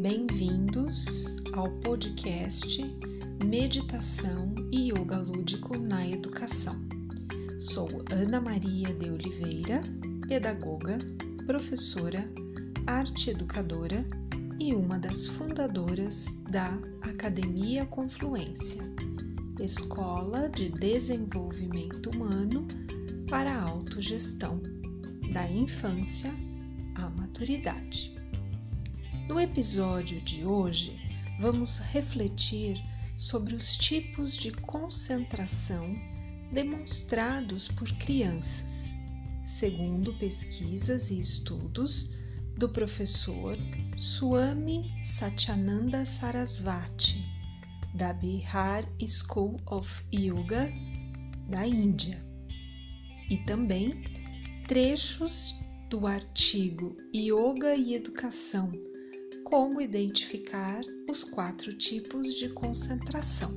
Bem-vindos ao podcast Meditação e Yoga Lúdico na Educação. Sou Ana Maria de Oliveira, pedagoga, professora, arte educadora e uma das fundadoras da Academia Confluência, Escola de Desenvolvimento Humano para a Autogestão, da infância à maturidade. No episódio de hoje, vamos refletir sobre os tipos de concentração demonstrados por crianças, segundo pesquisas e estudos do professor Swami Satyananda Sarasvati, da Bihar School of Yoga da Índia, e também trechos do artigo Yoga e Educação como identificar os quatro tipos de concentração.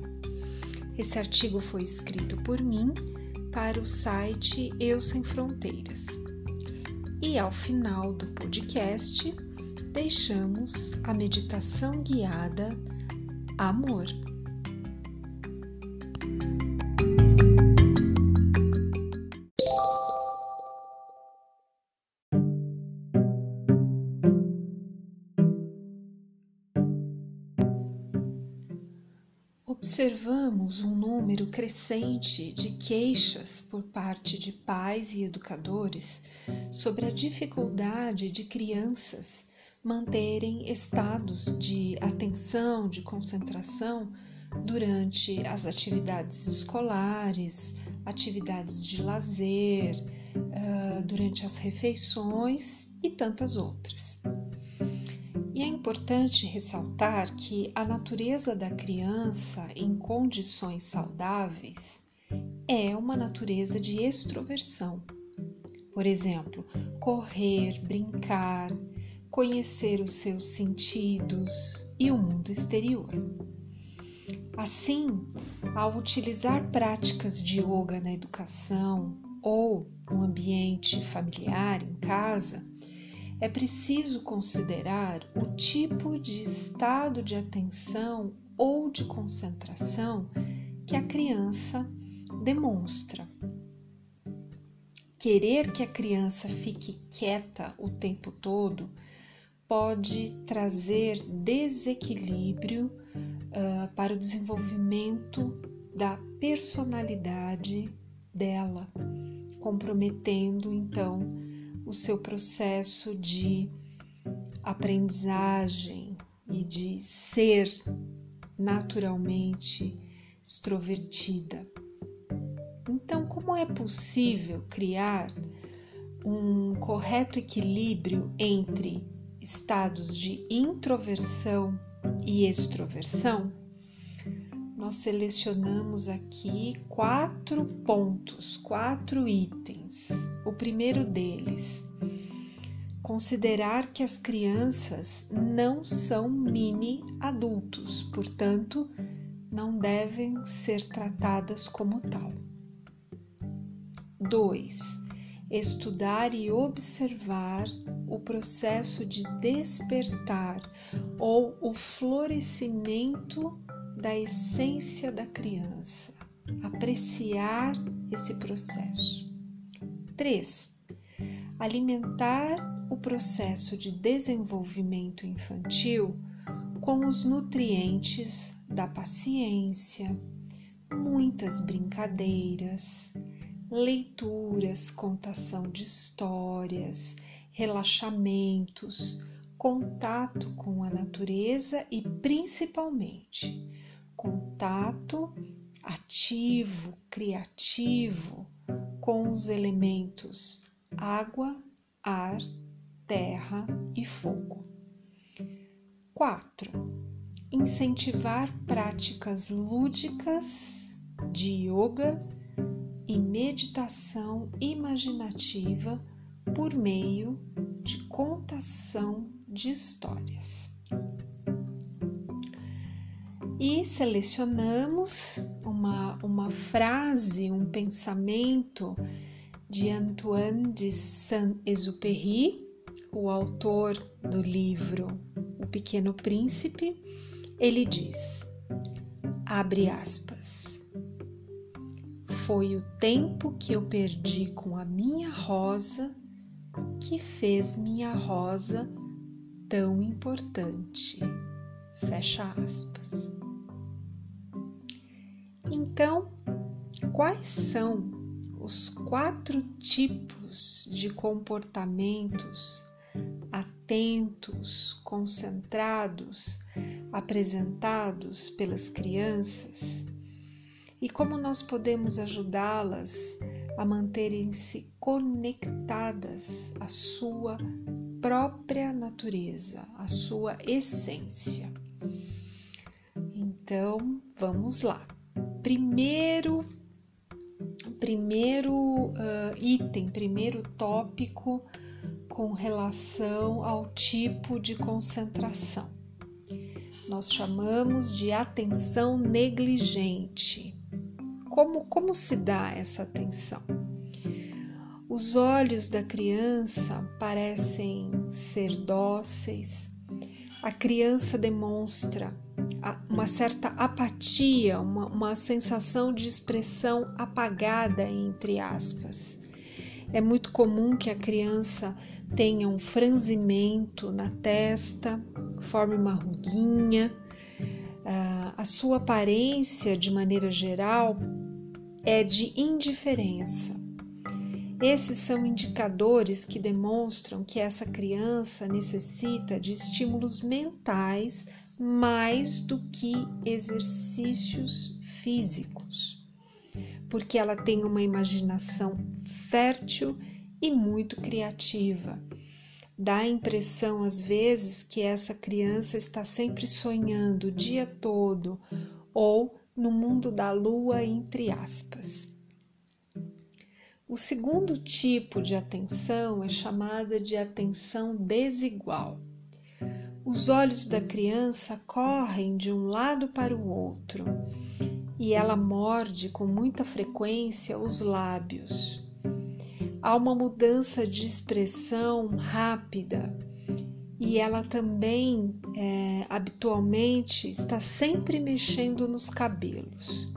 Esse artigo foi escrito por mim para o site Eu Sem Fronteiras. E ao final do podcast, deixamos a meditação guiada Amor. Observamos um número crescente de queixas por parte de pais e educadores sobre a dificuldade de crianças manterem estados de atenção, de concentração durante as atividades escolares, atividades de lazer, ah, durante as refeições e tantas outras. E é importante ressaltar que a natureza da criança em condições saudáveis é uma natureza de extroversão. Por exemplo, correr, brincar, conhecer os seus sentidos e o mundo exterior. Assim, ao utilizar práticas de yoga na educação ou no ambiente familiar, em casa, é preciso considerar o tipo de estado de atenção ou de concentração que a criança demonstra. Querer que a criança fique quieta o tempo todo pode trazer desequilíbrio uh, para o desenvolvimento da personalidade dela, comprometendo então o seu processo de aprendizagem e de ser naturalmente extrovertida. Então, como é possível criar um correto equilíbrio entre estados de introversão e extroversão? Nós selecionamos aqui quatro pontos, quatro itens. O primeiro deles, considerar que as crianças não são mini adultos, portanto, não devem ser tratadas como tal. 2. Estudar e observar o processo de despertar ou o florescimento da essência da criança, apreciar esse processo. 3. Alimentar o processo de desenvolvimento infantil com os nutrientes da paciência, muitas brincadeiras, leituras, contação de histórias, relaxamentos, contato com a natureza e principalmente contato ativo, criativo com os elementos água, ar, terra e fogo. 4. Incentivar práticas lúdicas de yoga e meditação imaginativa por meio de contação de histórias e selecionamos uma, uma frase, um pensamento de Antoine de Saint-Exupéry, o autor do livro O Pequeno Príncipe, ele diz: abre aspas. Foi o tempo que eu perdi com a minha rosa que fez minha rosa tão importante. Fecha aspas. Então, quais são os quatro tipos de comportamentos atentos, concentrados, apresentados pelas crianças e como nós podemos ajudá-las a manterem-se conectadas à sua própria natureza, à sua essência. Então, vamos lá. Primeiro, primeiro uh, item, primeiro tópico com relação ao tipo de concentração. Nós chamamos de atenção negligente. Como, como se dá essa atenção? Os olhos da criança parecem ser dóceis, a criança demonstra uma certa apatia, uma, uma sensação de expressão apagada, entre aspas. É muito comum que a criança tenha um franzimento na testa, forme uma ruguinha. Ah, a sua aparência, de maneira geral, é de indiferença. Esses são indicadores que demonstram que essa criança necessita de estímulos mentais mais do que exercícios físicos, porque ela tem uma imaginação fértil e muito criativa. Dá a impressão, às vezes, que essa criança está sempre sonhando o dia todo ou no mundo da lua, entre aspas. O segundo tipo de atenção é chamada de atenção desigual. Os olhos da criança correm de um lado para o outro e ela morde com muita frequência os lábios há uma mudança de expressão rápida e ela também é, habitualmente está sempre mexendo nos cabelos.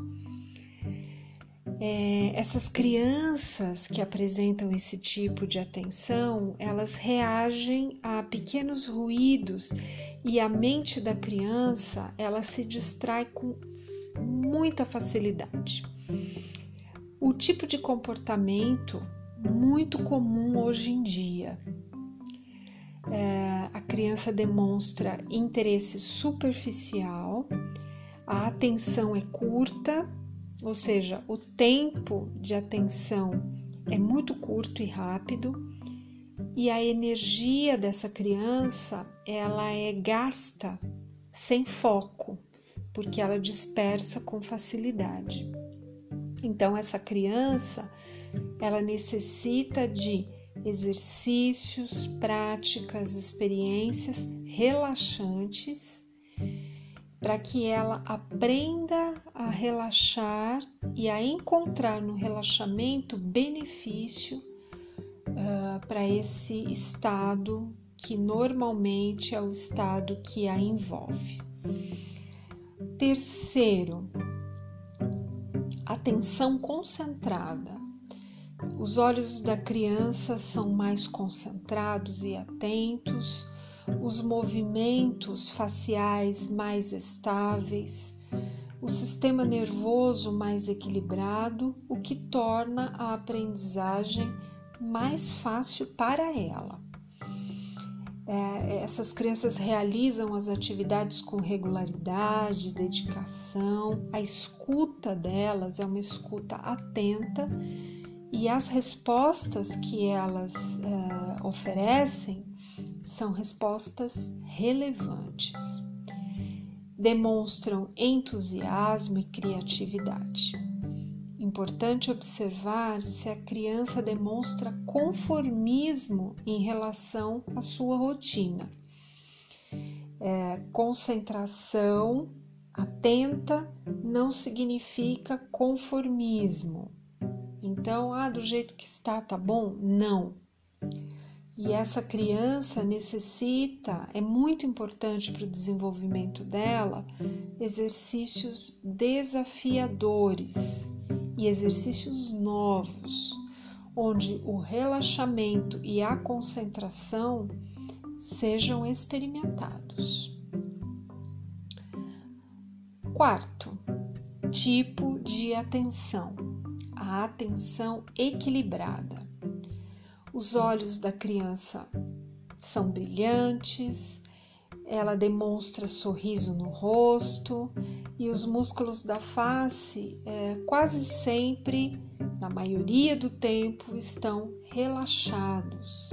É, essas crianças que apresentam esse tipo de atenção, elas reagem a pequenos ruídos e a mente da criança ela se distrai com muita facilidade. O tipo de comportamento muito comum hoje em dia. É, a criança demonstra interesse superficial, a atenção é curta, ou seja, o tempo de atenção é muito curto e rápido, e a energia dessa criança ela é gasta sem foco, porque ela dispersa com facilidade. Então essa criança ela necessita de exercícios, práticas, experiências relaxantes para que ela aprenda a relaxar e a encontrar no relaxamento benefício uh, para esse estado que normalmente é o estado que a envolve. Terceiro, atenção concentrada. Os olhos da criança são mais concentrados e atentos, os movimentos faciais mais estáveis, o sistema nervoso mais equilibrado, o que torna a aprendizagem mais fácil para ela. É, essas crianças realizam as atividades com regularidade, dedicação, a escuta delas é uma escuta atenta e as respostas que elas é, oferecem são respostas relevantes, demonstram entusiasmo e criatividade. Importante observar se a criança demonstra conformismo em relação à sua rotina. É, concentração atenta não significa conformismo. Então, ah, do jeito que está, tá bom? Não. E essa criança necessita, é muito importante para o desenvolvimento dela, exercícios desafiadores e exercícios novos, onde o relaxamento e a concentração sejam experimentados. Quarto, tipo de atenção: a atenção equilibrada. Os olhos da criança são brilhantes, ela demonstra sorriso no rosto e os músculos da face é, quase sempre, na maioria do tempo, estão relaxados.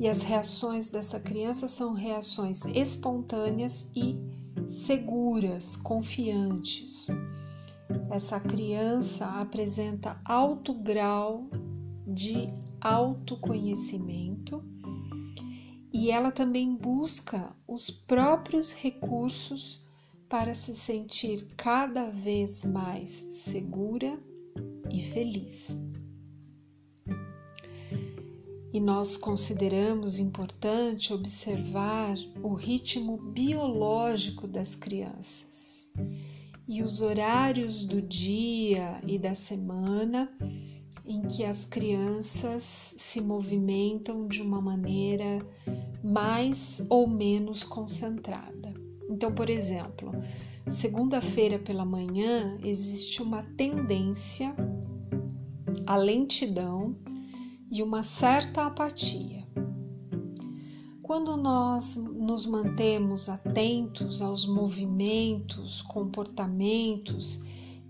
E as reações dessa criança são reações espontâneas e seguras, confiantes. Essa criança apresenta alto grau de autoconhecimento e ela também busca os próprios recursos para se sentir cada vez mais segura e feliz. E nós consideramos importante observar o ritmo biológico das crianças e os horários do dia e da semana em que as crianças se movimentam de uma maneira mais ou menos concentrada. Então, por exemplo, segunda-feira pela manhã existe uma tendência à lentidão e uma certa apatia. Quando nós nos mantemos atentos aos movimentos, comportamentos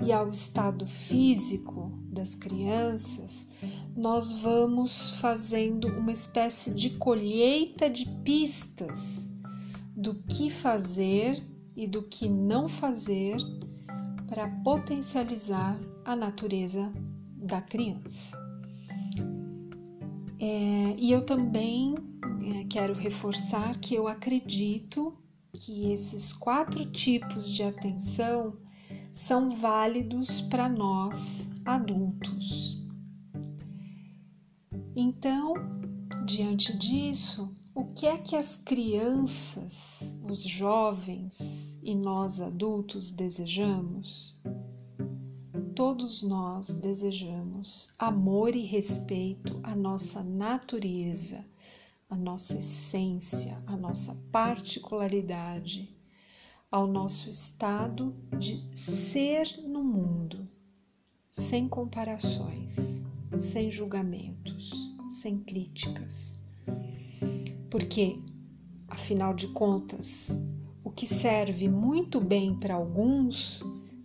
e ao estado físico das crianças, nós vamos fazendo uma espécie de colheita de pistas do que fazer e do que não fazer para potencializar a natureza da criança. É, e eu também é, quero reforçar que eu acredito que esses quatro tipos de atenção são válidos para nós adultos. Então, diante disso, o que é que as crianças, os jovens e nós adultos desejamos? Todos nós desejamos amor e respeito à nossa natureza, à nossa essência, à nossa particularidade ao nosso estado de ser no mundo, sem comparações, sem julgamentos, sem críticas. Porque, afinal de contas, o que serve muito bem para alguns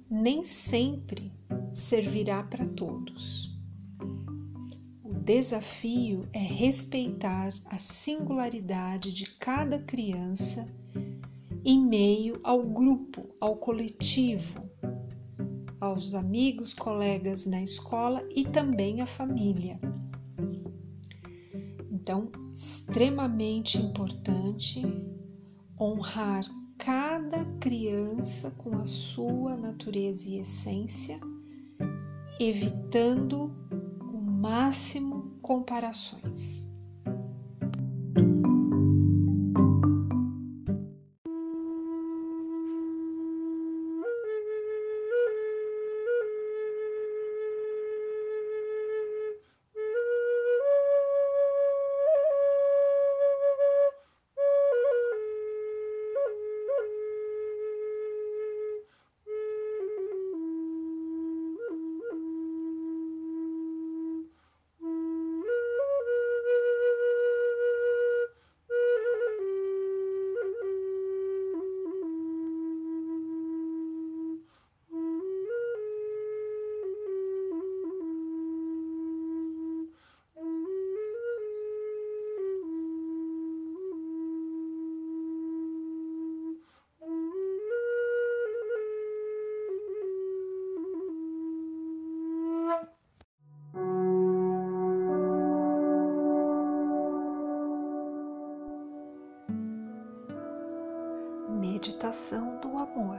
nem sempre servirá para todos. O desafio é respeitar a singularidade de cada criança em meio ao grupo, ao coletivo, aos amigos, colegas na escola e também à família. Então, extremamente importante honrar cada criança com a sua natureza e essência, evitando o máximo comparações. Meditação do amor.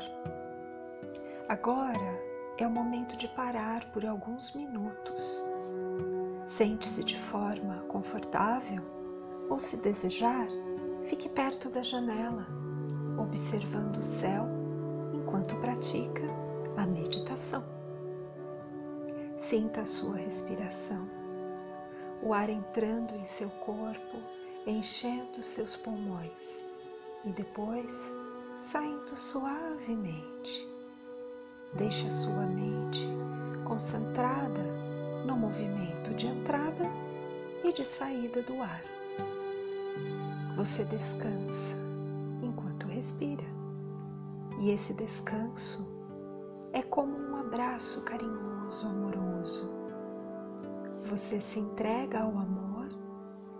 Agora é o momento de parar por alguns minutos. Sente-se de forma confortável, Ou, se desejar, fique perto da janela, observando o céu enquanto pratica a meditação. Sinta a sua respiração, o ar entrando em seu corpo, enchendo seus pulmões e depois saindo suavemente. Deixe a sua mente concentrada no movimento de entrada e de saída do ar. Você descansa enquanto respira, e esse descanso é como um abraço carinhoso, amoroso. Você se entrega ao amor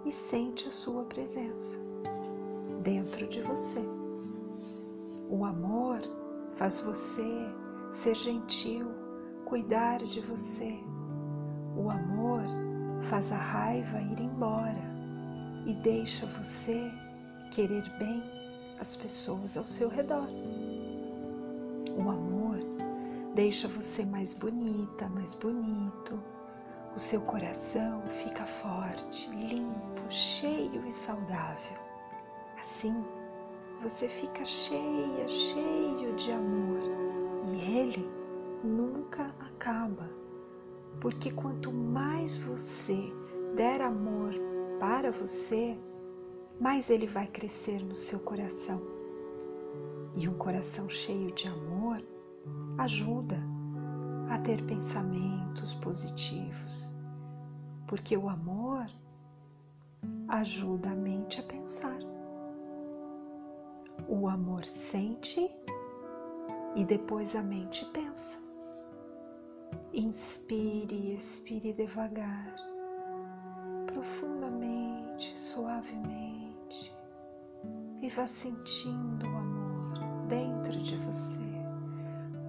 e sente a sua presença dentro de você. O amor faz você ser gentil, cuidar de você. O amor faz a raiva ir embora e deixa você querer bem as pessoas ao seu redor. O amor deixa você mais bonita, mais bonito. O seu coração fica forte, limpo, cheio e saudável. Assim, você fica cheia, cheio de amor e ele nunca acaba, porque quanto mais você der amor para você, mais ele vai crescer no seu coração. E um coração cheio de amor ajuda a ter pensamentos positivos, porque o amor ajuda a mente a pensar. O amor sente e depois a mente pensa. Inspire expire devagar, profundamente, suavemente, e vá sentindo o amor dentro de você.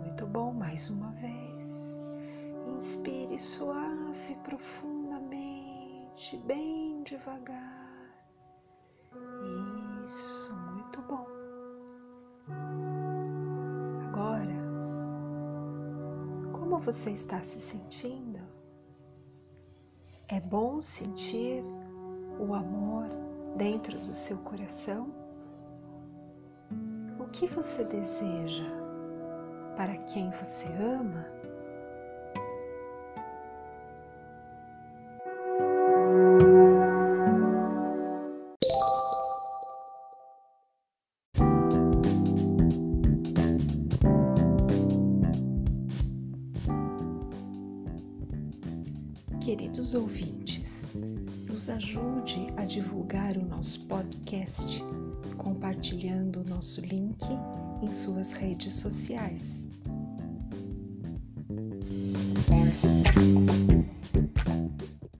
Muito bom, mais uma vez. Inspire suave, profundamente, bem devagar. Você está se sentindo? É bom sentir o amor dentro do seu coração? O que você deseja para quem você ama? Ouvintes, nos ajude a divulgar o nosso podcast compartilhando o nosso link em suas redes sociais.